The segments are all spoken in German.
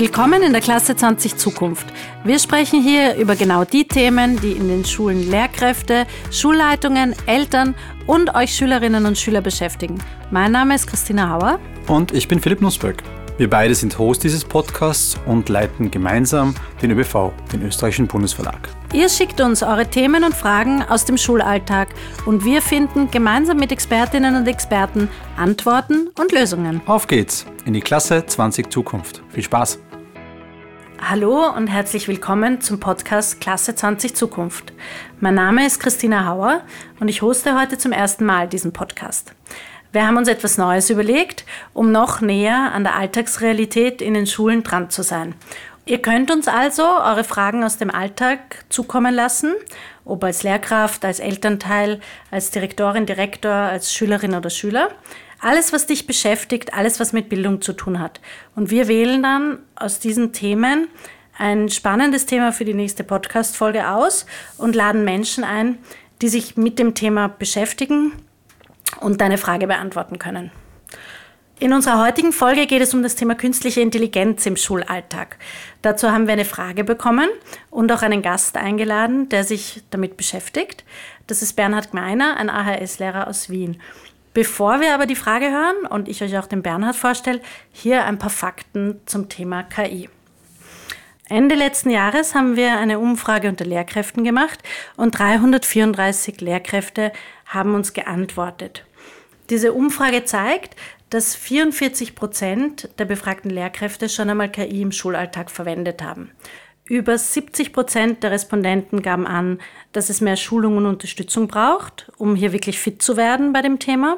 Willkommen in der Klasse 20 Zukunft. Wir sprechen hier über genau die Themen, die in den Schulen Lehrkräfte, Schulleitungen, Eltern und euch Schülerinnen und Schüler beschäftigen. Mein Name ist Christina Hauer. Und ich bin Philipp Nussberg. Wir beide sind Host dieses Podcasts und leiten gemeinsam den ÖBV, den österreichischen Bundesverlag. Ihr schickt uns eure Themen und Fragen aus dem Schulalltag und wir finden gemeinsam mit Expertinnen und Experten Antworten und Lösungen. Auf geht's in die Klasse 20 Zukunft. Viel Spaß! Hallo und herzlich willkommen zum Podcast Klasse 20 Zukunft. Mein Name ist Christina Hauer und ich hoste heute zum ersten Mal diesen Podcast. Wir haben uns etwas Neues überlegt, um noch näher an der Alltagsrealität in den Schulen dran zu sein. Ihr könnt uns also eure Fragen aus dem Alltag zukommen lassen, ob als Lehrkraft, als Elternteil, als Direktorin, Direktor, als Schülerin oder Schüler. Alles, was dich beschäftigt, alles, was mit Bildung zu tun hat. Und wir wählen dann aus diesen Themen ein spannendes Thema für die nächste Podcast-Folge aus und laden Menschen ein, die sich mit dem Thema beschäftigen und deine Frage beantworten können. In unserer heutigen Folge geht es um das Thema künstliche Intelligenz im Schulalltag. Dazu haben wir eine Frage bekommen und auch einen Gast eingeladen, der sich damit beschäftigt. Das ist Bernhard Gmeiner, ein AHS-Lehrer aus Wien. Bevor wir aber die Frage hören und ich euch auch den Bernhard vorstelle, hier ein paar Fakten zum Thema KI. Ende letzten Jahres haben wir eine Umfrage unter Lehrkräften gemacht und 334 Lehrkräfte haben uns geantwortet. Diese Umfrage zeigt, dass 44 Prozent der befragten Lehrkräfte schon einmal KI im Schulalltag verwendet haben. Über 70 Prozent der Respondenten gaben an, dass es mehr Schulung und Unterstützung braucht, um hier wirklich fit zu werden bei dem Thema.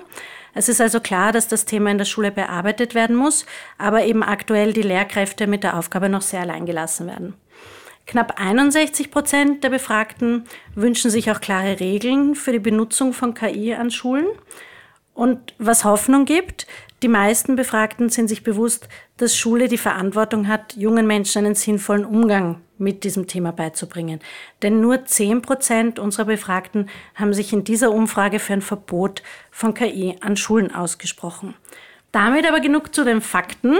Es ist also klar, dass das Thema in der Schule bearbeitet werden muss, aber eben aktuell die Lehrkräfte mit der Aufgabe noch sehr allein gelassen werden. Knapp 61 Prozent der Befragten wünschen sich auch klare Regeln für die Benutzung von KI an Schulen. Und was Hoffnung gibt, die meisten Befragten sind sich bewusst, dass Schule die Verantwortung hat, jungen Menschen einen sinnvollen Umgang mit diesem Thema beizubringen. Denn nur 10 Prozent unserer Befragten haben sich in dieser Umfrage für ein Verbot von KI an Schulen ausgesprochen. Damit aber genug zu den Fakten.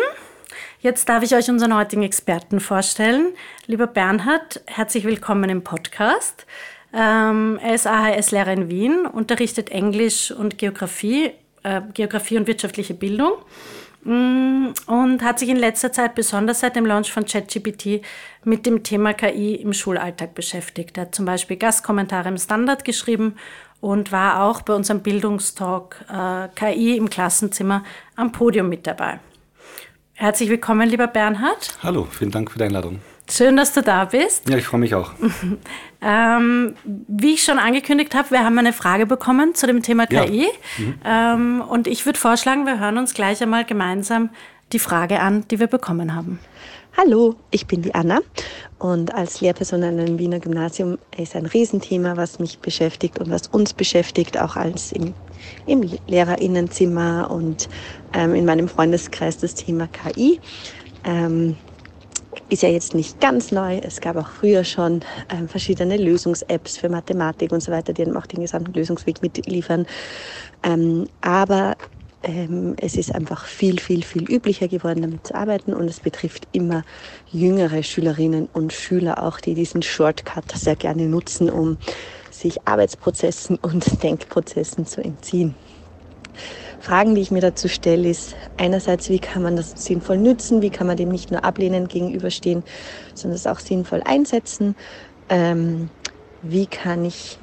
Jetzt darf ich euch unseren heutigen Experten vorstellen. Lieber Bernhard, herzlich willkommen im Podcast. Ähm, er ist AHS-Lehrer in Wien, unterrichtet Englisch und Geografie, äh, Geografie und wirtschaftliche Bildung mm, und hat sich in letzter Zeit besonders seit dem Launch von ChatGPT mit dem Thema KI im Schulalltag beschäftigt. Er hat zum Beispiel Gastkommentare im Standard geschrieben und war auch bei unserem Bildungstalk äh, KI im Klassenzimmer am Podium mit dabei. Herzlich willkommen, lieber Bernhard. Hallo, vielen Dank für die Einladung. Schön, dass du da bist. Ja, ich freue mich auch. ähm, wie ich schon angekündigt habe, wir haben eine Frage bekommen zu dem Thema KI. Ja. Mhm. Ähm, und ich würde vorschlagen, wir hören uns gleich einmal gemeinsam die Frage an, die wir bekommen haben. Hallo, ich bin die Anna und als Lehrperson an einem Wiener Gymnasium ist ein Riesenthema, was mich beschäftigt und was uns beschäftigt, auch als im, im Lehrerinnenzimmer und ähm, in meinem Freundeskreis das Thema KI. Ähm, ist ja jetzt nicht ganz neu. Es gab auch früher schon ähm, verschiedene Lösungs-Apps für Mathematik und so weiter, die einem auch den gesamten Lösungsweg mitliefern. Ähm, aber ähm, es ist einfach viel, viel, viel üblicher geworden, damit zu arbeiten und es betrifft immer jüngere Schülerinnen und Schüler auch, die diesen Shortcut sehr gerne nutzen, um sich Arbeitsprozessen und Denkprozessen zu entziehen. Fragen, die ich mir dazu stelle, ist einerseits, wie kann man das sinnvoll nützen, wie kann man dem nicht nur ablehnend gegenüberstehen, sondern es auch sinnvoll einsetzen. Ähm, wie kann ich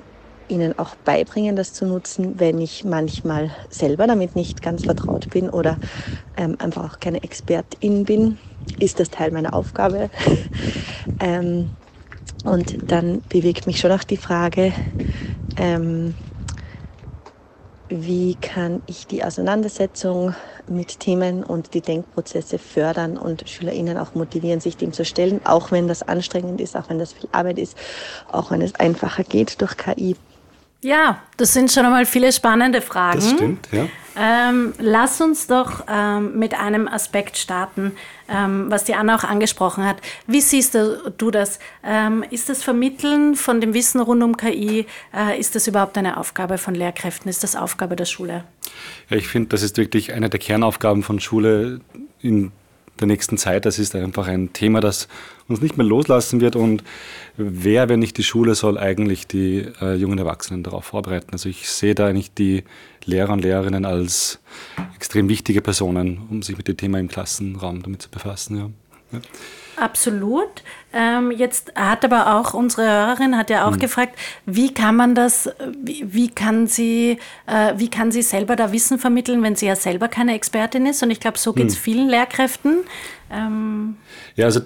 ihnen auch beibringen, das zu nutzen, wenn ich manchmal selber damit nicht ganz vertraut bin oder ähm, einfach auch keine Expertin bin, ist das Teil meiner Aufgabe. ähm, und dann bewegt mich schon auch die Frage, ähm, wie kann ich die Auseinandersetzung mit Themen und die Denkprozesse fördern und SchülerInnen auch motivieren, sich dem zu stellen, auch wenn das anstrengend ist, auch wenn das viel Arbeit ist, auch wenn es einfacher geht durch KI. Ja, das sind schon einmal viele spannende Fragen. Das stimmt, ja. Ähm, lass uns doch ähm, mit einem Aspekt starten, ähm, was die Anna auch angesprochen hat. Wie siehst du, du das? Ähm, ist das Vermitteln von dem Wissen rund um KI, äh, ist das überhaupt eine Aufgabe von Lehrkräften? Ist das Aufgabe der Schule? Ja, ich finde, das ist wirklich eine der Kernaufgaben von Schule, in der nächsten Zeit. Das ist einfach ein Thema, das uns nicht mehr loslassen wird. Und wer, wenn nicht die Schule, soll eigentlich die äh, jungen Erwachsenen darauf vorbereiten? Also ich sehe da eigentlich die Lehrer und Lehrerinnen als extrem wichtige Personen, um sich mit dem Thema im Klassenraum damit zu befassen. Ja. ja. Absolut. Ähm, jetzt hat aber auch unsere Hörerin hat ja auch mhm. gefragt, wie kann man das, wie, wie kann sie, äh, wie kann sie selber da Wissen vermitteln, wenn sie ja selber keine Expertin ist? Und ich glaube, so geht es mhm. vielen Lehrkräften. Ähm ja, also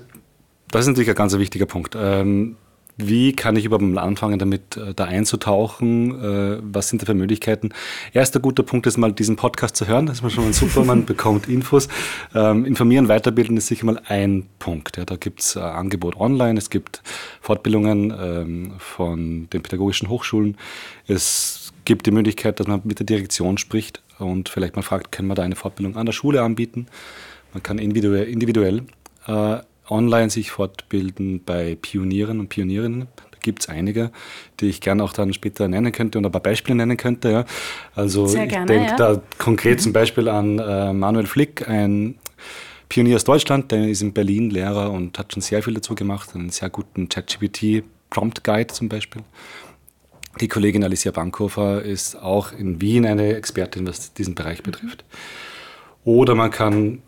das ist natürlich ein ganz wichtiger Punkt. Ähm, wie kann ich überhaupt mal anfangen, damit äh, da einzutauchen? Äh, was sind da für Möglichkeiten? Erster guter Punkt ist mal, diesen Podcast zu hören. Das ist mal schon mal super, man bekommt Infos. Ähm, informieren, weiterbilden ist sicher mal ein Punkt. Ja, da gibt's äh, Angebot online, es gibt Fortbildungen ähm, von den pädagogischen Hochschulen. Es gibt die Möglichkeit, dass man mit der Direktion spricht und vielleicht mal fragt, können wir da eine Fortbildung an der Schule anbieten? Man kann individuell, individuell äh, online sich fortbilden bei Pionieren und Pionierinnen. Da gibt es einige, die ich gerne auch dann später nennen könnte und ein paar Beispiele nennen könnte. Ja. Also Sehr ich denke ja. da konkret zum Beispiel an äh, Manuel Flick, ein Pionier aus Deutschland, der ist in Berlin Lehrer und hat schon sehr viel dazu gemacht, einen sehr guten ChatGPT Prompt Guide zum Beispiel. Die Kollegin Alicia Bankhofer ist auch in Wien eine Expertin, was diesen Bereich betrifft. Oder man kann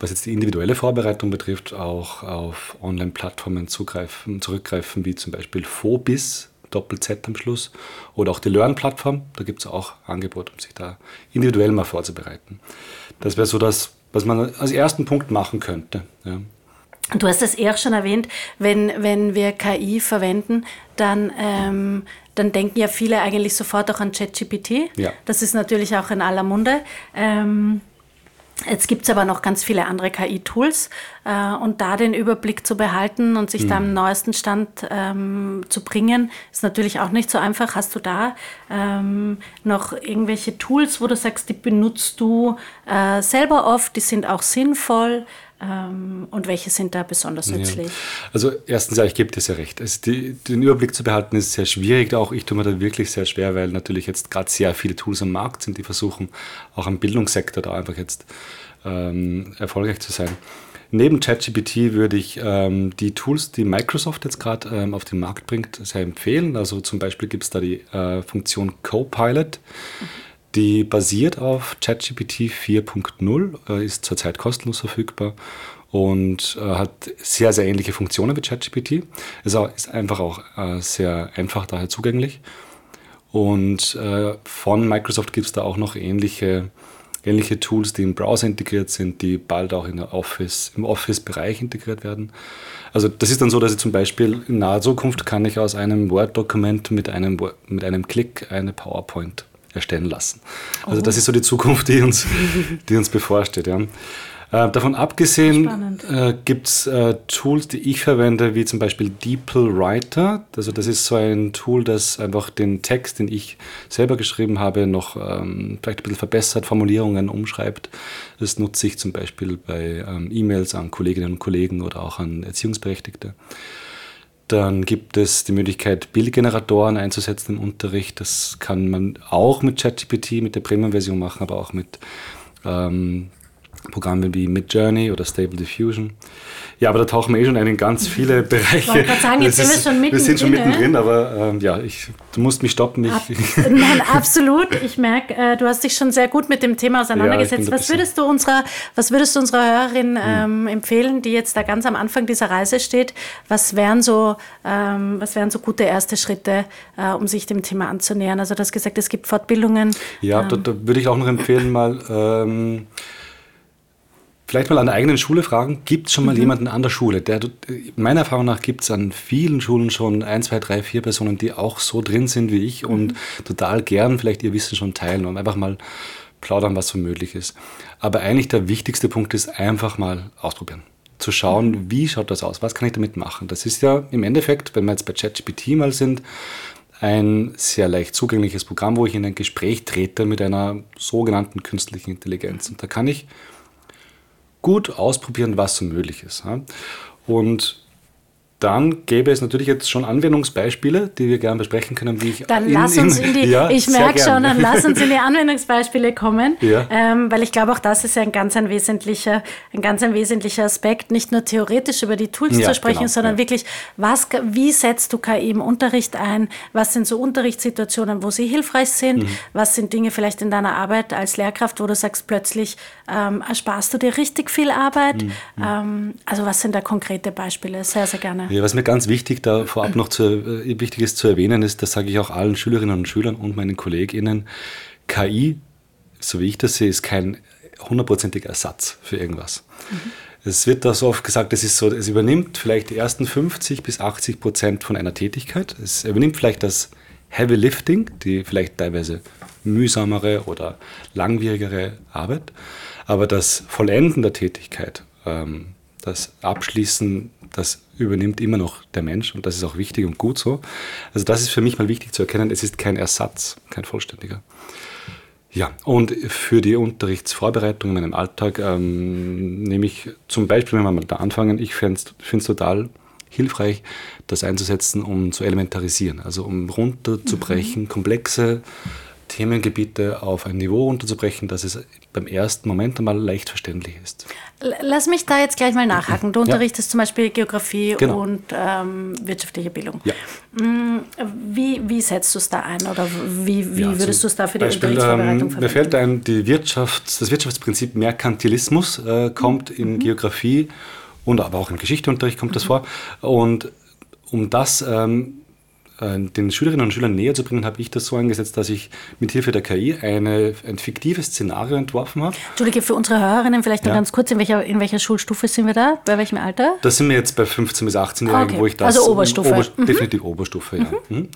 was jetzt die individuelle Vorbereitung betrifft, auch auf Online-Plattformen zurückgreifen, wie zum Beispiel Phobis, Doppel-Z am Schluss, oder auch die Learn-Plattform. Da gibt es auch Angebote, um sich da individuell mal vorzubereiten. Das wäre so das, was man als ersten Punkt machen könnte. Ja. Du hast es eher schon erwähnt, wenn, wenn wir KI verwenden, dann, ähm, dann denken ja viele eigentlich sofort auch an ChatGPT. Ja. Das ist natürlich auch in aller Munde. Ähm, Jetzt gibt es aber noch ganz viele andere KI-Tools äh, und da den Überblick zu behalten und sich mhm. da am neuesten Stand ähm, zu bringen, ist natürlich auch nicht so einfach. Hast du da ähm, noch irgendwelche Tools, wo du sagst, die benutzt du äh, selber oft, die sind auch sinnvoll? Ähm, und welche sind da besonders nützlich? Ja. Also erstens, ja, ich gebe dir sehr recht. Also die, den Überblick zu behalten ist sehr schwierig. Auch ich tue mir da wirklich sehr schwer, weil natürlich jetzt gerade sehr viele Tools am Markt sind, die versuchen, auch am Bildungssektor da einfach jetzt ähm, erfolgreich zu sein. Neben ChatGPT würde ich ähm, die Tools, die Microsoft jetzt gerade ähm, auf den Markt bringt, sehr empfehlen. Also zum Beispiel gibt es da die äh, Funktion Copilot. Mhm die basiert auf ChatGPT 4.0, äh, ist zurzeit kostenlos verfügbar und äh, hat sehr, sehr ähnliche Funktionen wie ChatGPT. Ist, ist einfach auch äh, sehr einfach daher zugänglich. Und von Microsoft gibt es da auch noch ähnliche, ähnliche Tools, die im Browser integriert sind, die bald auch in der Office, im Office-Bereich integriert werden. Also das ist dann so, dass ich zum Beispiel in naher Zukunft kann ich aus einem Word-Dokument mit einem, mit einem Klick eine PowerPoint erstellen lassen. Also oh. das ist so die Zukunft, die uns, die uns bevorsteht. Ja. Äh, davon abgesehen äh, gibt es äh, Tools, die ich verwende, wie zum Beispiel DeepL Writer. Also das ist so ein Tool, das einfach den Text, den ich selber geschrieben habe, noch ähm, vielleicht ein bisschen verbessert, Formulierungen umschreibt. Das nutze ich zum Beispiel bei ähm, E-Mails an Kolleginnen und Kollegen oder auch an Erziehungsberechtigte. Dann gibt es die Möglichkeit, Bildgeneratoren einzusetzen im Unterricht. Das kann man auch mit ChatGPT, mit der Premium-Version machen, aber auch mit ähm, Programme wie Midjourney oder Stable Diffusion. Ja, aber da tauchen wir eh schon ein in ganz viele Bereiche. Ich wollte gerade sagen, jetzt sind wir schon mittendrin. Wir sind schon mittendrin, aber ähm, ja, ich, du musst mich stoppen. Ich, Ab, nein, absolut. Ich merke, äh, du hast dich schon sehr gut mit dem Thema auseinandergesetzt. Ja, was, würdest du unserer, was würdest du unserer Hörerin hm. ähm, empfehlen, die jetzt da ganz am Anfang dieser Reise steht? Was wären so, ähm, was wären so gute erste Schritte, äh, um sich dem Thema anzunähern? Also du hast gesagt, es gibt Fortbildungen. Ja, da, ähm, da würde ich auch noch empfehlen, mal ähm, vielleicht mal an der eigenen Schule fragen, gibt es schon mal mhm. jemanden an der Schule? Der, meiner Erfahrung nach gibt es an vielen Schulen schon ein, zwei, drei, vier Personen, die auch so drin sind wie ich mhm. und total gern vielleicht ihr Wissen schon teilen und einfach mal plaudern, was so möglich ist. Aber eigentlich der wichtigste Punkt ist einfach mal ausprobieren. Zu schauen, mhm. wie schaut das aus? Was kann ich damit machen? Das ist ja im Endeffekt, wenn wir jetzt bei ChatGPT mal sind, ein sehr leicht zugängliches Programm, wo ich in ein Gespräch trete mit einer sogenannten künstlichen Intelligenz. Und da kann ich gut ausprobieren, was so möglich ist. Und dann gäbe es natürlich jetzt schon Anwendungsbeispiele, die wir gerne besprechen können, wie ich Dann in, lass uns in die, ja, ich merke schon, dann lass uns in die Anwendungsbeispiele kommen, ja. ähm, weil ich glaube, auch das ist ja ein ganz ein wesentlicher, ein ganz ein wesentlicher Aspekt, nicht nur theoretisch über die Tools ja, zu sprechen, genau, sondern wirklich, was, wie setzt du KI im Unterricht ein? Was sind so Unterrichtssituationen, wo sie hilfreich sind? Mhm. Was sind Dinge vielleicht in deiner Arbeit als Lehrkraft, wo du sagst, plötzlich ähm, ersparst du dir richtig viel Arbeit? Mhm. Ähm, also was sind da konkrete Beispiele? Sehr, sehr gerne. Ja, was mir ganz wichtig da vorab noch zu, äh, wichtig ist zu erwähnen, ist, das sage ich auch allen Schülerinnen und Schülern und meinen KollegInnen, KI, so wie ich das sehe, ist kein hundertprozentiger Ersatz für irgendwas. Mhm. Es wird da so oft gesagt, es ist so, es übernimmt vielleicht die ersten 50 bis 80 Prozent von einer Tätigkeit. Es übernimmt vielleicht das Heavy Lifting, die vielleicht teilweise mühsamere oder langwierigere Arbeit. Aber das Vollenden der Tätigkeit, ähm, das Abschließen das übernimmt immer noch der Mensch und das ist auch wichtig und gut so. Also das ist für mich mal wichtig zu erkennen, es ist kein Ersatz, kein vollständiger. Ja, und für die Unterrichtsvorbereitung in meinem Alltag ähm, nehme ich zum Beispiel, wenn wir mal da anfangen, ich finde es total hilfreich, das einzusetzen, um zu elementarisieren, also um runterzubrechen, mhm. komplexe Themengebiete auf ein Niveau runterzubrechen, dass es beim ersten Moment einmal leicht verständlich ist. Lass mich da jetzt gleich mal nachhaken. Du unterrichtest ja. zum Beispiel Geografie genau. und ähm, wirtschaftliche Bildung. Ja. Mm, wie, wie setzt du es da ein oder wie, wie ja, würdest du es da für die Beispiel, Unterrichtsvorbereitung ähm, Mir fällt ein, die Wirtschaft, das Wirtschaftsprinzip Merkantilismus äh, kommt in mhm. Geografie und aber auch im Geschichteunterricht kommt mhm. das vor. Und um das ähm, äh, den Schülerinnen und Schülern näher zu bringen, habe ich das so eingesetzt, dass ich mit Hilfe der KI eine, ein fiktives Szenario entworfen habe. Entschuldige, für unsere Hörerinnen vielleicht noch ja. ganz kurz, in welcher, in welcher Schulstufe sind wir da? Bei welchem Alter? Da sind wir jetzt bei 15- bis 18-Jährigen, ah, okay. wo ich das... Also Oberstufe. Ober, mhm. Definitiv Oberstufe, ja. Mhm. mhm.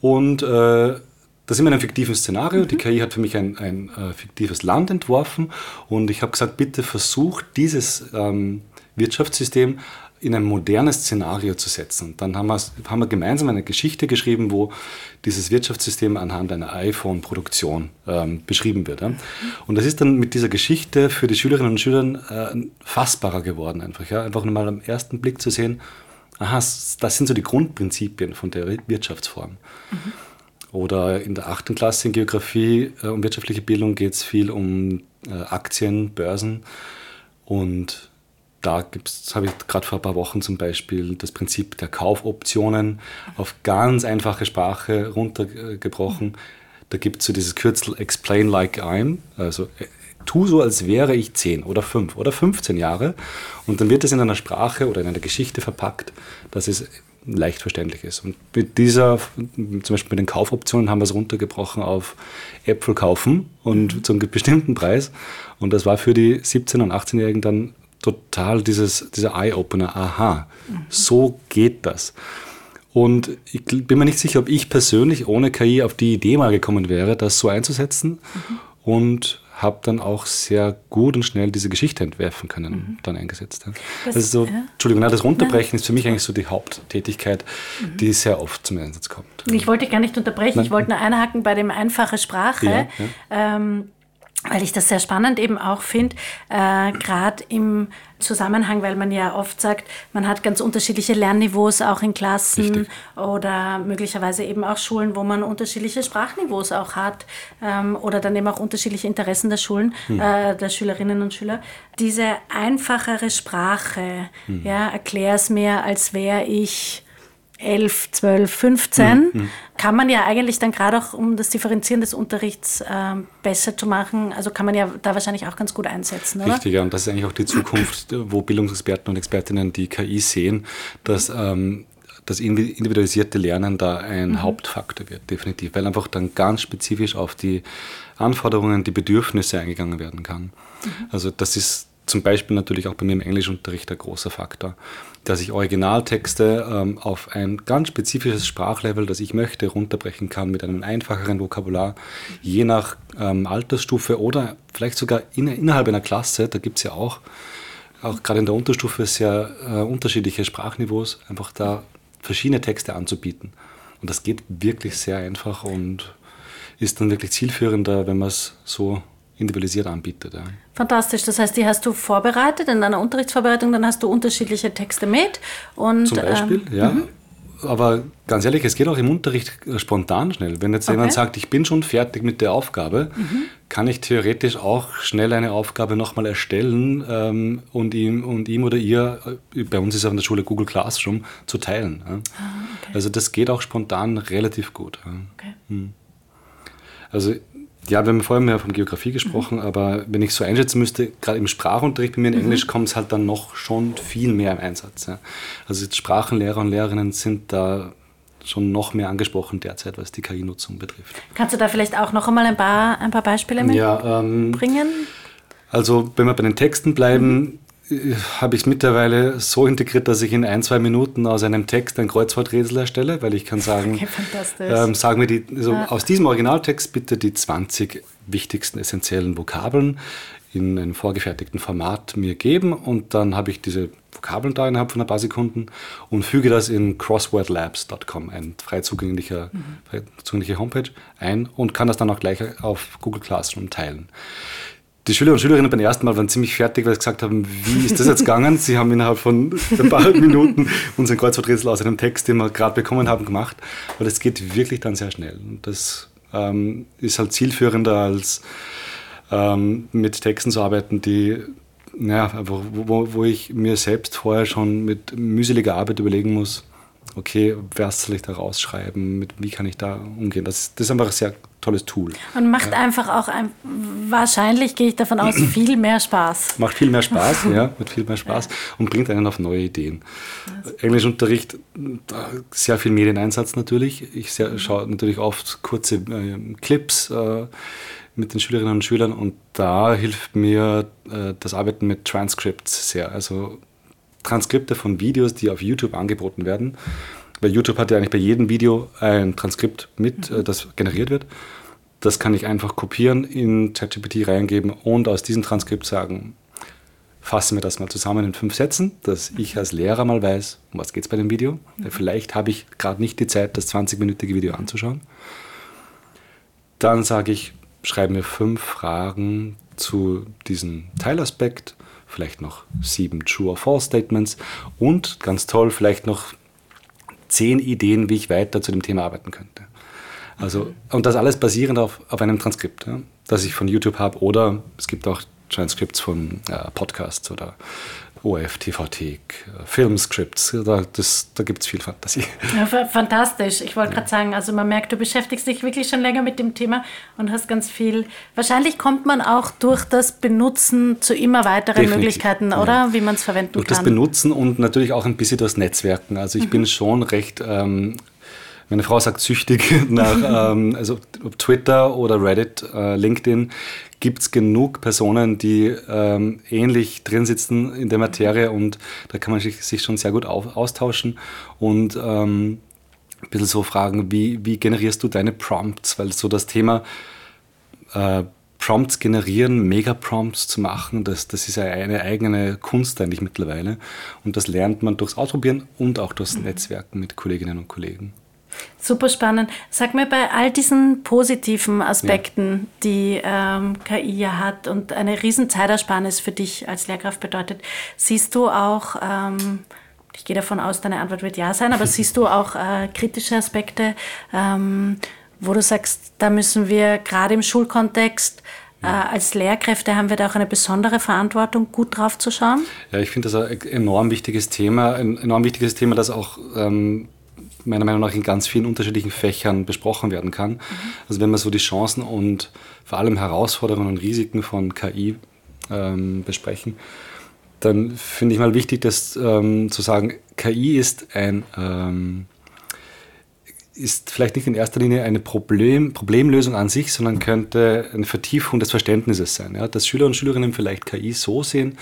Und äh, da sind wir in einem fiktiven Szenario. Mhm. Die KI hat für mich ein, ein äh, fiktives Land entworfen und ich habe gesagt, bitte versucht dieses ähm, Wirtschaftssystem in ein modernes Szenario zu setzen. Dann haben wir, haben wir gemeinsam eine Geschichte geschrieben, wo dieses Wirtschaftssystem anhand einer iPhone-Produktion ähm, beschrieben wird. Ja. Und das ist dann mit dieser Geschichte für die Schülerinnen und Schüler äh, fassbarer geworden. Einfach, ja. einfach nur mal am ersten Blick zu sehen, aha, das sind so die Grundprinzipien von der Wirtschaftsform. Mhm. Oder in der achten Klasse in Geografie äh, und wirtschaftliche Bildung geht es viel um äh, Aktien, Börsen und da habe ich gerade vor ein paar Wochen zum Beispiel das Prinzip der Kaufoptionen auf ganz einfache Sprache runtergebrochen. Da gibt es so dieses Kürzel Explain like I'm, also äh, tu so, als wäre ich 10 oder 5 oder 15 Jahre. Und dann wird es in einer Sprache oder in einer Geschichte verpackt, dass es leicht verständlich ist. Und mit dieser, zum Beispiel mit den Kaufoptionen haben wir es runtergebrochen auf Äpfel kaufen und zum bestimmten Preis. Und das war für die 17- und 18-Jährigen dann total dieses, dieser Eye-Opener, aha, mhm. so geht das. Und ich bin mir nicht sicher, ob ich persönlich ohne KI auf die Idee mal gekommen wäre, das so einzusetzen. Mhm. Und habe dann auch sehr gut und schnell diese Geschichte entwerfen können, mhm. dann eingesetzt. Das, also so, ja. Entschuldigung, das Runterbrechen ja. ist für mich eigentlich so die Haupttätigkeit, mhm. die sehr oft zum Einsatz kommt. Ich wollte gar nicht unterbrechen, Nein. ich wollte nur einhaken bei dem einfache Sprache. Ja, ähm, weil ich das sehr spannend eben auch finde, äh, gerade im Zusammenhang, weil man ja oft sagt, man hat ganz unterschiedliche Lernniveaus auch in Klassen Richtig. oder möglicherweise eben auch Schulen, wo man unterschiedliche Sprachniveaus auch hat ähm, oder dann eben auch unterschiedliche Interessen der Schulen, hm. äh, der Schülerinnen und Schüler. Diese einfachere Sprache, hm. ja, erklär es mir, als wäre ich 11, 12, 15, mhm. kann man ja eigentlich dann gerade auch, um das Differenzieren des Unterrichts äh, besser zu machen, also kann man ja da wahrscheinlich auch ganz gut einsetzen, oder? Richtig, ja, und das ist eigentlich auch die Zukunft, wo Bildungsexperten und Expertinnen die KI sehen, dass ähm, das individualisierte Lernen da ein mhm. Hauptfaktor wird, definitiv, weil einfach dann ganz spezifisch auf die Anforderungen, die Bedürfnisse eingegangen werden kann. Mhm. Also das ist zum Beispiel natürlich auch bei mir im Englischunterricht ein großer Faktor, dass ich Originaltexte ähm, auf ein ganz spezifisches Sprachlevel, das ich möchte, runterbrechen kann mit einem einfacheren Vokabular, je nach ähm, Altersstufe oder vielleicht sogar in, innerhalb einer Klasse. Da gibt es ja auch, auch gerade in der Unterstufe sehr äh, unterschiedliche Sprachniveaus, einfach da verschiedene Texte anzubieten. Und das geht wirklich sehr einfach und ist dann wirklich zielführender, wenn man es so individualisiert anbietet. Ja. Fantastisch. Das heißt, die hast du vorbereitet in einer Unterrichtsvorbereitung, dann hast du unterschiedliche Texte mit. Und, Zum Beispiel, ähm, ja. Aber ganz ehrlich, es geht auch im Unterricht äh, spontan schnell. Wenn jetzt jemand Okay. sagt, ich bin schon fertig mit der Aufgabe, kann ich theoretisch auch schnell eine Aufgabe nochmal erstellen ähm, und, ihm, und ihm oder ihr, äh, bei uns ist an der Schule Google Classroom, zu teilen. Ja. Also das geht auch spontan relativ gut. Ja. Okay. Also ja, wir haben vorher mehr von Geografie gesprochen, aber wenn ich so einschätzen müsste, gerade im Sprachunterricht bei mir in Englisch kommt es halt dann noch schon viel mehr im Einsatz. Ja. Also Sprachenlehrer und Lehrerinnen sind da schon noch mehr angesprochen derzeit, was die KI-Nutzung betrifft. Kannst du da vielleicht auch noch einmal ein paar, ein paar Beispiele Ja, ähm, mitbringen? also wenn wir bei den Texten bleiben, äh, habe ich es mittlerweile so integriert, dass ich in ein, zwei Minuten aus einem Text ein Kreuzworträtsel erstelle, weil ich kann sagen, Okay, ähm, sagen wir die, also Ja. aus diesem Originaltext bitte die 20 wichtigsten essentiellen Vokabeln in einem vorgefertigten Format mir geben und dann habe ich diese Vokabeln da innerhalb von ein paar Sekunden und füge das in crosswordlabs.com, ein frei zugänglicher, frei zugängliche Homepage, ein und kann das dann auch gleich auf Google Classroom teilen. Die Schüler und Schülerinnen beim ersten Mal waren ziemlich fertig, weil sie gesagt haben, wie ist das jetzt gegangen? Sie haben innerhalb von ein paar Minuten unseren Kreuzworträtsel aus einem Text, den wir gerade bekommen haben, gemacht. Aber das geht wirklich dann sehr schnell. Und das ähm, ist halt zielführender als ähm, mit Texten zu arbeiten, die, ja, einfach, wo, wo ich mir selbst vorher schon mit mühseliger Arbeit überlegen muss, okay, was soll ich da rausschreiben, mit, wie kann ich da umgehen. Das, das ist einfach ein sehr tolles Tool. Und macht einfach auch ein, wahrscheinlich gehe ich davon aus, viel mehr Spaß. Macht viel mehr Spaß, ja, mit viel mehr Spaß und bringt einen auf neue Ideen. Englischunterricht, sehr viel Medieneinsatz natürlich. Ich sehr, schaue natürlich oft kurze äh, Clips äh, mit den Schülerinnen und Schülern und da hilft mir äh, das Arbeiten mit Transcripts sehr. Also Transkripte von Videos, die auf YouTube angeboten werden. Weil YouTube hat ja eigentlich bei jedem Video ein Transkript mit, äh, das generiert wird. Das kann ich einfach kopieren, in ChatGPT reingeben und aus diesem Transkript sagen, fassen wir das mal zusammen in fünf Sätzen, dass ich als Lehrer mal weiß, um was geht es bei dem Video. Weil Vielleicht habe ich gerade nicht die Zeit, das 20-minütige Video anzuschauen. Dann sage ich, schreibe mir fünf Fragen zu diesem Teilaspekt, vielleicht noch sieben True or False Statements und ganz toll, vielleicht noch zehn Ideen, wie ich weiter zu dem Thema arbeiten könnte. Also, und das alles basierend auf, auf einem Transkript, ja, das ich von YouTube habe oder es gibt auch Transcripts von äh, Podcasts oder ORF, TVT, äh, Filmscripts, da, das- da gibt es viel Fantasie. Ja, fa- fantastisch. Ich wollte gerade sagen, also man merkt, du beschäftigst dich wirklich schon länger mit dem Thema und hast ganz viel. Wahrscheinlich kommt man auch durch das Benutzen zu immer weiteren Definitiv, Möglichkeiten, ja. oder? Wie man es verwenden Durch kann. das Benutzen und natürlich auch ein bisschen das Netzwerken. Also ich bin schon recht, ähm, meine Frau sagt süchtig nach, ähm, also ob Twitter oder Reddit, äh, LinkedIn, gibt es genug Personen, die ähm, ähnlich drin sitzen in der Materie und da kann man sich, schon sehr gut auf, austauschen und ähm, ein bisschen so fragen, wie, wie generierst du deine Prompts, weil so das Thema äh, Prompts generieren, Mega-Prompts zu machen, das, das ist ja eine eigene Kunst eigentlich mittlerweile. Und das lernt man durchs Ausprobieren und auch durchs Netzwerken mit Kolleginnen und Kollegen. Super spannend. Sag mir bei all diesen positiven Aspekten, die ähm, KI ja hat und eine riesen Zeitersparnis für dich als Lehrkraft bedeutet, siehst du auch, ähm, ich gehe davon aus, deine Antwort wird ja sein, aber siehst du auch äh, kritische Aspekte, ähm, wo du sagst, da müssen wir gerade im Schulkontext äh, als Lehrkräfte haben wir da auch eine besondere Verantwortung, gut drauf zu schauen? Ja, ich finde das ein enorm wichtiges Thema, ein enorm wichtiges Thema, das auch ähm, meiner Meinung nach in ganz vielen unterschiedlichen Fächern besprochen werden kann. Also wenn man so die Chancen und vor allem Herausforderungen und Risiken von KI ähm, besprechen, dann finde ich mal wichtig, das ähm, zu sagen, KI ist ein ähm, ist vielleicht nicht in erster Linie eine Problem, Problemlösung an sich, sondern könnte eine Vertiefung des Verständnisses sein. Ja? Dass Schüler und Schülerinnen vielleicht KI so sehen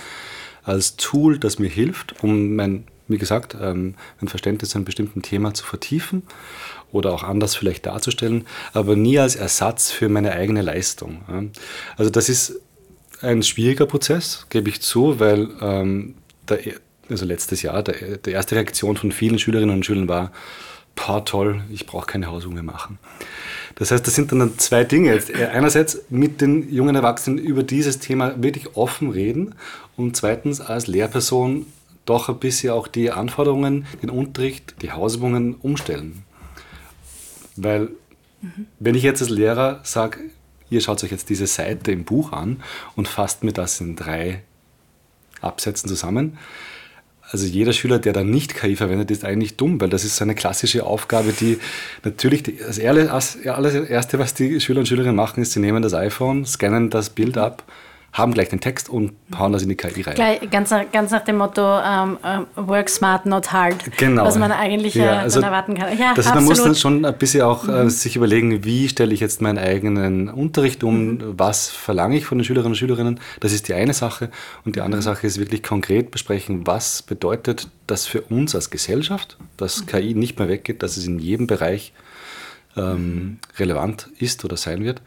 als Tool, das mir hilft, um mein, wie gesagt, ähm, mein Verständnis zu einem bestimmten Thema zu vertiefen oder auch anders vielleicht darzustellen, aber nie als Ersatz für meine eigene Leistung. Also das ist ein schwieriger Prozess, gebe ich zu, weil ähm, der, also letztes Jahr der, der erste Reaktion von vielen Schülerinnen und Schülern war, Boah, toll, ich brauche keine Hausübung mehr machen. Das heißt, das sind dann zwei Dinge. Einerseits mit den jungen Erwachsenen über dieses Thema wirklich offen reden und zweitens als Lehrperson doch ein bisschen auch die Anforderungen, den Unterricht, die Hausübungen umstellen. Weil mhm. wenn ich jetzt als Lehrer sage, ihr schaut euch jetzt diese Seite im Buch an und fasst mir das in drei Absätzen zusammen, also jeder Schüler, der dann nicht KI verwendet, ist eigentlich dumm, weil das ist so eine klassische Aufgabe, die natürlich das allererste, was die Schüler und Schülerinnen machen, ist, sie nehmen das iPhone, scannen das Bild ab haben gleich den Text und hauen das in die KI rein. Gleich, ganz, ganz nach dem Motto um, ähm, um, ähm, work smart, not hard. Genau. Was man eigentlich ja, also dann erwarten kann. Ja, das ist, man muss dann schon ein bisschen auch äh, mhm. äh, sich überlegen, wie stelle ich jetzt meinen eigenen Unterricht um, mhm. was verlange ich von den Schülerinnen und Schülerinnen. Das ist die eine Sache. Und die andere mhm. Sache ist wirklich konkret besprechen, was bedeutet das für uns als Gesellschaft, dass mhm. KI nicht mehr weggeht, dass es in jedem Bereich ähm, relevant ist oder sein wird.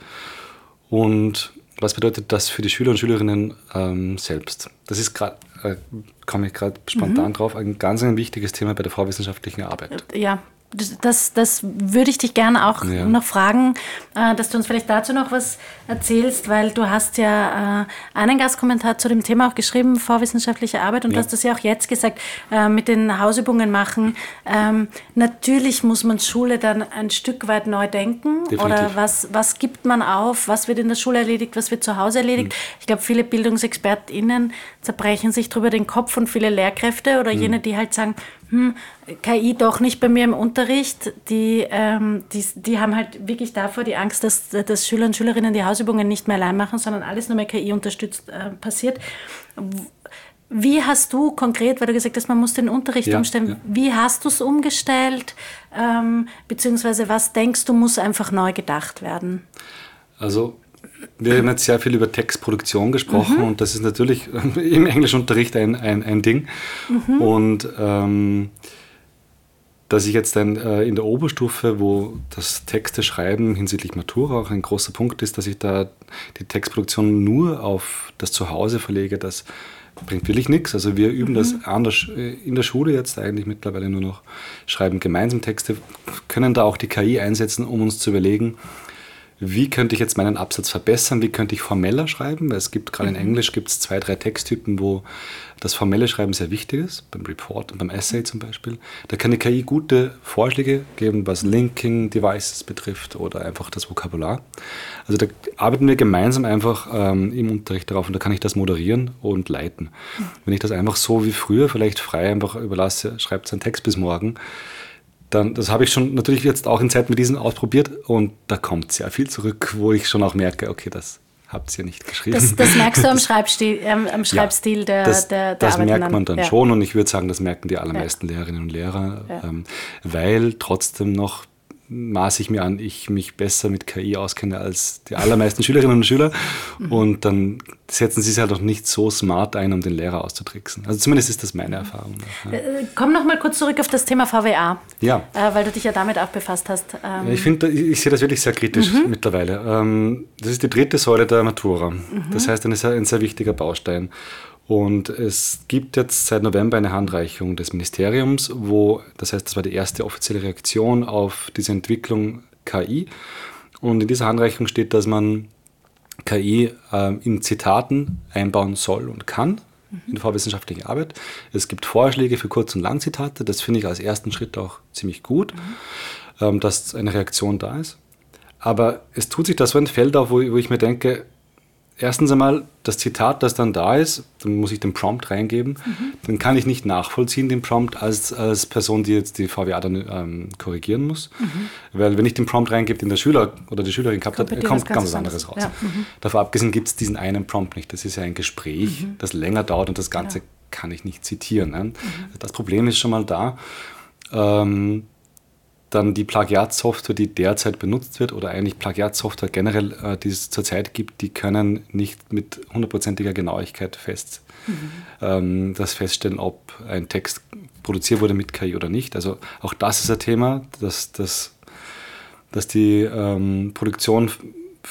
Und was bedeutet das für die Schüler und Schülerinnen ähm, selbst? Das ist gerade, äh, komme ich gerade spontan mhm. drauf, ein ganz ein wichtiges Thema bei der vorwissenschaftlichen Arbeit. Ja, das, das würde ich dich gerne auch ja. noch fragen, äh, dass du uns vielleicht dazu noch was erzählst, weil du hast ja äh, einen Gastkommentar zu dem Thema auch geschrieben, vorwissenschaftliche Arbeit, und ja. du hast das ja auch jetzt gesagt, äh, mit den Hausübungen machen. Ähm, natürlich muss man Schule dann ein Stück weit neu denken. Definitiv. Oder was, was gibt man auf, was wird in der Schule erledigt, was wird zu Hause erledigt. Mhm. Ich glaube, viele BildungsexpertInnen zerbrechen sich darüber den Kopf und viele Lehrkräfte oder mhm. jene, die halt sagen, hm, KI doch nicht bei mir im Unterricht, die, ähm, die, die haben halt wirklich davor die Angst, dass, dass Schüler und Schülerinnen die Hausübungen nicht mehr allein machen, sondern alles nur mehr KI unterstützt äh, passiert. Wie hast du konkret, weil du gesagt hast, man muss den Unterricht ja, umstellen, ja. wie hast du es umgestellt? Ähm, beziehungsweise was denkst du, muss einfach neu gedacht werden? Also wir haben jetzt sehr viel über Textproduktion gesprochen mhm. und das ist natürlich im Englischunterricht ein, ein, ein Ding. Mhm. Und ähm, dass ich jetzt dann äh, in der Oberstufe, wo das Texte schreiben hinsichtlich Matura auch ein großer Punkt ist, dass ich da die Textproduktion nur auf das Zuhause verlege, das bringt wirklich nichts. Also wir üben mhm. das anders äh, in der Schule jetzt eigentlich mittlerweile nur noch, schreiben gemeinsam Texte, können da auch die KI einsetzen, um uns zu überlegen, wie könnte ich jetzt meinen Absatz verbessern, wie könnte ich formeller schreiben, weil es gibt gerade mhm. in Englisch gibt es zwei, drei Texttypen, wo das formelle Schreiben sehr wichtig ist, beim Report und beim Essay zum Beispiel. Da kann die KI gute Vorschläge geben, was Linking Devices betrifft oder einfach das Vokabular. Also da arbeiten wir gemeinsam einfach ähm, im Unterricht darauf und da kann ich das moderieren und leiten. Mhm. Wenn ich das einfach so wie früher vielleicht frei einfach überlasse, schreibt einen Text bis morgen, dann, das habe ich schon natürlich jetzt auch in Zeit mit diesen ausprobiert und da kommt sehr viel zurück, wo ich schon auch merke, okay, das habt ihr nicht geschrieben. Das, das merkst du am Schreibstil, ähm, am Schreibstil ja, der, das, der, der Das merkt man dann ja. schon und ich würde sagen, das merken die allermeisten ja. Lehrerinnen und Lehrer, ähm, weil trotzdem noch maße ich mir an, ich mich besser mit KI auskenne als die allermeisten Schülerinnen und Schüler. Mhm. Und dann setzen sie es halt auch nicht so smart ein, um den Lehrer auszutricksen. Also zumindest ist das meine Erfahrung. Ja. Äh, komm noch mal kurz zurück auf das Thema VWA. Ja. Äh, weil du dich ja damit auch befasst hast. Ähm ich finde, ich sehe das wirklich sehr kritisch mhm. mittlerweile. Ähm, das ist die dritte Säule der Matura. Mhm. Das heißt, ein sehr, ein sehr wichtiger Baustein. Und es gibt jetzt seit November eine Handreichung des Ministeriums, wo, das heißt, das war die erste offizielle Reaktion auf diese Entwicklung KI. Und in dieser Handreichung steht, dass man KI äh, in Zitaten einbauen soll und kann in der vorwissenschaftlichen Arbeit. Es gibt Vorschläge für Kurz- und Langzitate. Das finde ich als ersten Schritt auch ziemlich gut, mhm. ähm, dass eine Reaktion da ist. Aber es tut sich da so ein Feld auf, wo, wo ich mir denke, erstens einmal das Zitat, das dann da ist, dann muss ich den Prompt reingeben. Mhm. Dann kann ich nicht nachvollziehen, den Prompt als, als Person, die jetzt die VWA dann ähm, korrigieren muss. Mhm. Weil wenn ich den Prompt reingebe, den der Schüler oder die Schülerin gehabt hat, kommt ganz was anderes raus. Ja. Mhm. Davon abgesehen gibt es diesen einen Prompt nicht. Das ist ja ein Gespräch, mhm. das länger dauert und das Ganze ja. kann ich nicht zitieren. Ne? Mhm. Das Problem ist schon mal da. Ähm, dann die Plagiatsoftware, die derzeit benutzt wird, oder eigentlich Plagiatsoftware generell, äh, die es zurzeit gibt, die können nicht mit hundertprozentiger Genauigkeit fest, mhm. ähm, das feststellen, ob ein Text produziert wurde mit KI oder nicht. Also auch das ist ein Thema, dass, dass, dass die ähm, Produktion,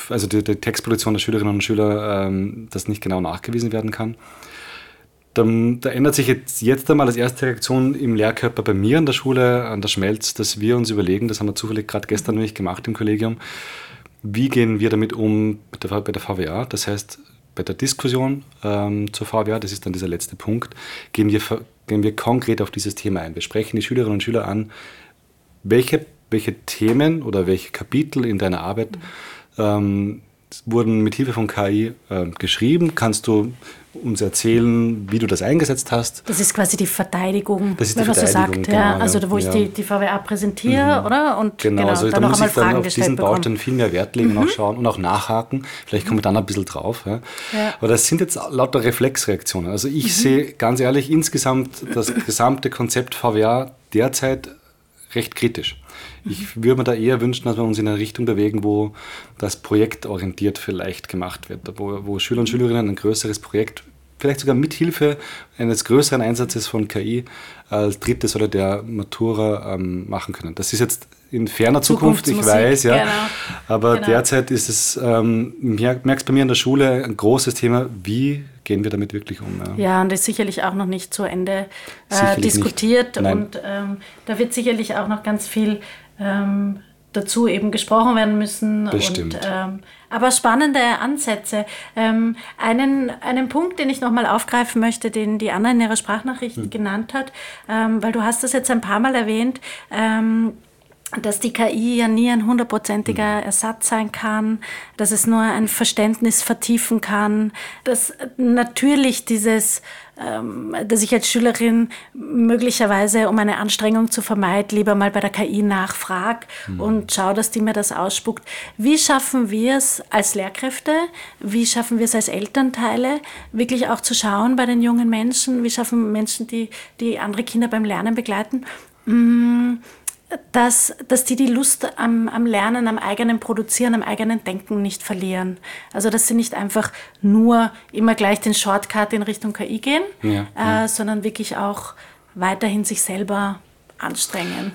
also die, die, Textproduktion der Schülerinnen und Schüler, ähm, das nicht genau nachgewiesen werden kann. Da, da, ändert sich jetzt, jetzt einmal als erste Reaktion im Lehrkörper bei mir an der Schule, an der Schmelz, dass wir uns überlegen, das haben wir zufällig gerade gestern nämlich gemacht im Kollegium, wie gehen wir damit um bei der, bei der VWA? Das heißt, bei der Diskussion ähm, zur VWA, das ist dann dieser letzte Punkt, gehen wir, gehen wir konkret auf dieses Thema ein. Wir sprechen die Schülerinnen und Schüler an, welche, welche Themen oder welche Kapitel in deiner Arbeit ähm, wurden mit Hilfe von KI äh, geschrieben. Kannst du uns erzählen, wie du das eingesetzt hast? Das ist quasi die Verteidigung, das ist wenn man so sagt. Verteidigung, ja. genau, Also wo ich ja. die, die VWA präsentiere, Mhm. oder? Und Genau, genau, also dann da muss ich dann Fragen auf gestellt diesen bekommen. Baustein viel mehr Wert legen und auch schauen und auch nachhaken. Vielleicht komme ich dann ein bisschen drauf. Ja. Aber das sind jetzt lauter Reflexreaktionen. Also ich sehe ganz ehrlich insgesamt das gesamte Konzept VWA derzeit recht kritisch. Ich würde mir da eher wünschen, dass wir uns in eine Richtung bewegen, wo das projektorientiert vielleicht gemacht wird, wo, wo Schüler und Schülerinnen ein größeres Projekt, vielleicht sogar mit Hilfe eines größeren Einsatzes von KI als drittes oder der Matura ähm, machen können. Das ist jetzt in ferner Zukunft, ich weiß, ja. genau. Aber Genau. derzeit ist es, ähm, merkst bei mir in der Schule ein großes Thema, wie gehen wir damit wirklich um? Ja. Ja, und ist sicherlich auch noch nicht zu Ende äh, diskutiert. Und ähm, da wird sicherlich auch noch ganz viel ähm, dazu eben gesprochen werden müssen. Bestimmt. Und, ähm, aber spannende Ansätze. Ähm, einen, einen Punkt, den ich nochmal aufgreifen möchte, den die Anna in ihrer Sprachnachricht Hm. genannt hat, ähm, weil du hast das jetzt ein paar Mal erwähnt, ähm, dass die KI ja nie ein hundertprozentiger Ersatz sein kann, dass es nur ein Verständnis vertiefen kann, dass natürlich dieses, ähm, dass ich als Schülerin möglicherweise, um eine Anstrengung zu vermeiden, lieber mal bei der KI nachfrage und schaue, dass die mir das ausspuckt. Wie schaffen wir es als Lehrkräfte? Wie schaffen wir es als Elternteile, wirklich auch zu schauen bei den jungen Menschen? Wie schaffen Menschen, die, die andere Kinder beim Lernen begleiten? Mm, dass, dass die die Lust am, am Lernen, am eigenen Produzieren, am eigenen Denken nicht verlieren. Also dass sie nicht einfach nur immer gleich den Shortcut in Richtung KI gehen, Ja, äh, sondern wirklich auch weiterhin sich selber anstrengen.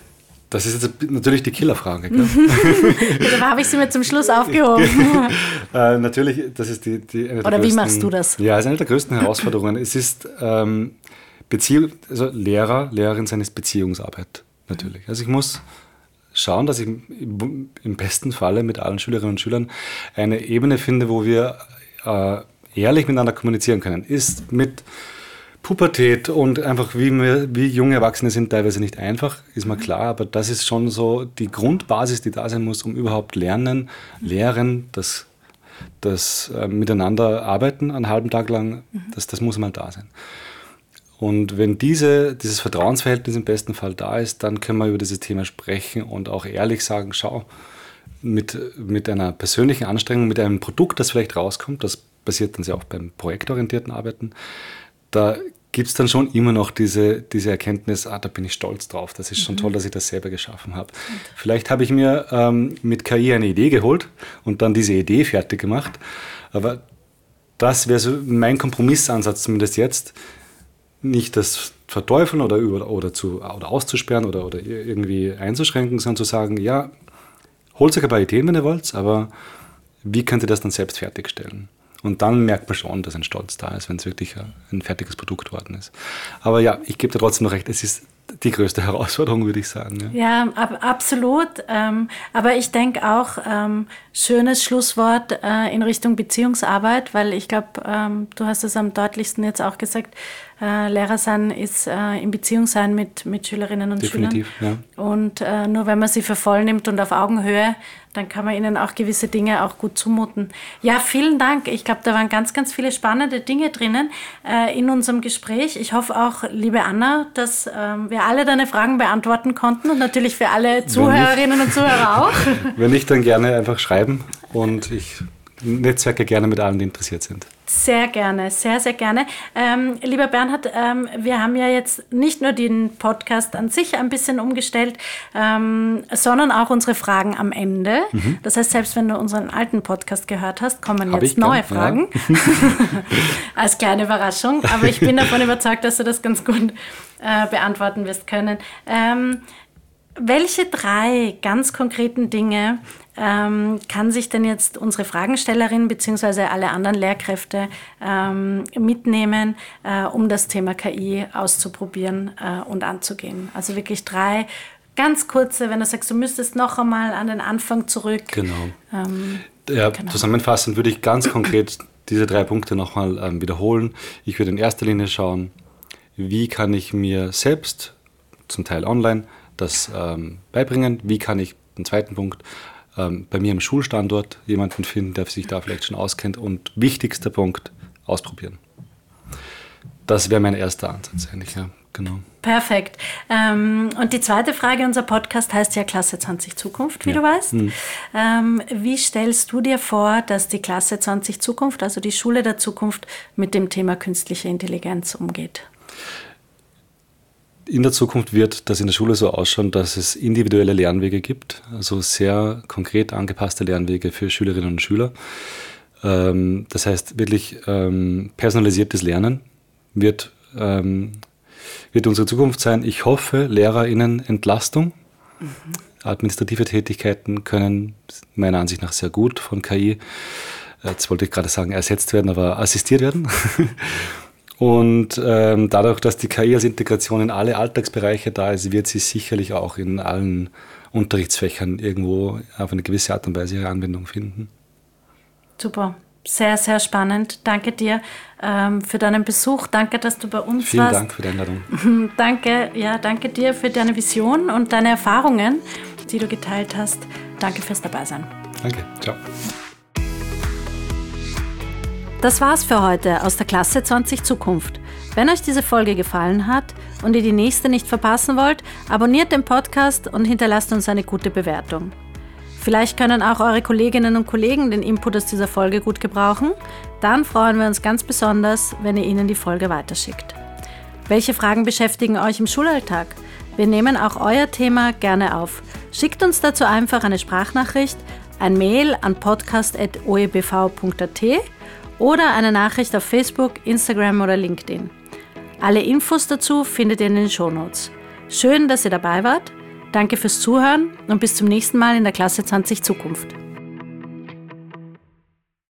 Das ist jetzt natürlich die Killerfrage. Gell? Da habe ich sie mir zum Schluss aufgehoben. äh, natürlich, das ist die, die Oder wie größten, machst du das? Ja, es ist eine der größten Herausforderungen. es ist ähm, Beziehung, also Lehrer, Lehrerin sein ist Beziehungsarbeit natürlich. Also ich muss schauen, dass ich im, besten Falle mit allen Schülerinnen und Schülern eine Ebene finde, wo wir äh, ehrlich miteinander kommunizieren können. Ist mit Pubertät und einfach wie, wir, wie junge Erwachsene sind teilweise nicht einfach, ist mir klar, aber das ist schon so die Grundbasis, die da sein muss, um überhaupt lernen, lehren, das, das äh, miteinander arbeiten einen halben Tag lang, das, das muss mal da sein. Und wenn diese, dieses Vertrauensverhältnis im besten Fall da ist, dann können wir über dieses Thema sprechen und auch ehrlich sagen, schau, mit, mit einer persönlichen Anstrengung, mit einem Produkt, das vielleicht rauskommt, das passiert dann ja auch beim projektorientierten Arbeiten, da gibt es dann schon immer noch diese, diese Erkenntnis, ah, da bin ich stolz drauf, das ist schon toll, dass ich das selber geschaffen habe. Vielleicht habe ich mir ähm, mit KI eine Idee geholt und dann diese Idee fertig gemacht, aber das wäre so mein Kompromissansatz zumindest jetzt, nicht das verteufeln oder, über, oder, zu, oder auszusperren oder, oder irgendwie einzuschränken, sondern zu sagen, ja, holt euch ein paar Ideen, wenn ihr wollt, aber wie könnt ihr das dann selbst fertigstellen? Und dann merkt man schon, dass ein Stolz da ist, wenn es wirklich ein fertiges Produkt worden ist. Aber ja, ich gebe dir trotzdem noch recht, es ist die größte Herausforderung, würde ich sagen. Ja, ja ab, absolut. Ähm, aber ich denke auch, ähm, schönes Schlusswort äh, in Richtung Beziehungsarbeit, weil ich glaube, ähm, du hast es am deutlichsten jetzt auch gesagt, äh, Lehrer sein ist äh, in Beziehung sein mit, mit Schülerinnen und Definitiv, Schülern. Ja. Und äh, nur wenn man sie für voll nimmt und auf Augenhöhe, dann kann man ihnen auch gewisse Dinge auch gut zumuten. Ja, vielen Dank. Ich glaube, da waren ganz, ganz viele spannende Dinge drinnen äh, in unserem Gespräch. Ich hoffe auch, liebe Anna, dass ähm, wir alle deine Fragen beantworten konnten und natürlich für alle Zuhörerinnen und Zuhörer auch. Wenn nicht, dann gerne einfach schreiben und ich netzwerke gerne mit allen, die interessiert sind. Sehr gerne, sehr, sehr gerne. Ähm, lieber Bernhard, ähm, wir haben ja jetzt nicht nur den Podcast an sich ein bisschen umgestellt, ähm, sondern auch unsere Fragen am Ende. Mhm. Das heißt, selbst wenn du unseren alten Podcast gehört hast, kommen Hab jetzt neue Fragen. Ja. Als kleine Überraschung. Aber ich bin davon überzeugt, dass du das ganz gut äh, beantworten wirst können. Ähm, welche drei ganz konkreten Dinge ähm, kann sich denn jetzt unsere Fragenstellerin bzw. alle anderen Lehrkräfte ähm, mitnehmen, äh, um das Thema KI auszuprobieren äh, und anzugehen? Also wirklich drei ganz kurze, wenn du sagst, du müsstest noch einmal an den Anfang zurück. Genau. Ähm, ja, genau. Zusammenfassend würde ich ganz konkret diese drei Punkte nochmal ähm, wiederholen. Ich würde in erster Linie schauen, wie kann ich mir selbst, zum Teil online, das ähm, beibringen, wie kann ich, den zweiten Punkt, ähm, bei mir im Schulstandort jemanden finden, der sich da vielleicht schon auskennt und wichtigster Punkt, ausprobieren. Das wäre mein erster Ansatz eigentlich, ja, genau. Perfekt. Ähm, und die zweite Frage, unser Podcast heißt ja Klasse 20 Zukunft, wie ja. du weißt. Mhm. Ähm, wie stellst du dir vor, dass die Klasse 20 Zukunft, also die Schule der Zukunft, mit dem Thema künstliche Intelligenz umgeht? In der Zukunft wird das in der Schule so ausschauen, dass es individuelle Lernwege gibt, also sehr konkret angepasste Lernwege für Schülerinnen und Schüler. Ähm, das heißt, wirklich ähm, personalisiertes Lernen wird ähm, wird unsere Zukunft sein. Ich hoffe, LehrerInnen Entlastung. Mhm. Administrative Tätigkeiten können meiner Ansicht nach sehr gut von KI, jetzt wollte ich gerade sagen, ersetzt werden, aber assistiert werden. Und ähm, dadurch, dass die KI als Integration in alle Alltagsbereiche da ist, wird sie sicherlich auch in allen Unterrichtsfächern irgendwo auf eine gewisse Art und Weise ihre Anwendung finden. Super. Sehr, sehr spannend. Danke dir ähm, für deinen Besuch. Danke, dass du bei uns Vielen warst. Vielen Dank für die Einladung. danke, ja, danke dir für deine Vision und deine Erfahrungen, die du geteilt hast. Danke fürs Dabeisein. Danke, ciao. Das war's für heute aus der Klasse 20 Zukunft. Wenn euch diese Folge gefallen hat und ihr die nächste nicht verpassen wollt, abonniert den Podcast und hinterlasst uns eine gute Bewertung. Vielleicht können auch eure Kolleginnen und Kollegen den Input aus dieser Folge gut gebrauchen. Dann freuen wir uns ganz besonders, wenn ihr ihnen die Folge weiterschickt. Welche Fragen beschäftigen euch im Schulalltag? Wir nehmen auch euer Thema gerne auf. Schickt uns dazu einfach eine Sprachnachricht, ein Mail an podcast.oebv.at oder eine Nachricht auf Facebook, Instagram oder LinkedIn. Alle Infos dazu findet ihr in den Shownotes. Schön, dass ihr dabei wart. Danke fürs Zuhören und bis zum nächsten Mal in der Klasse 20 Zukunft.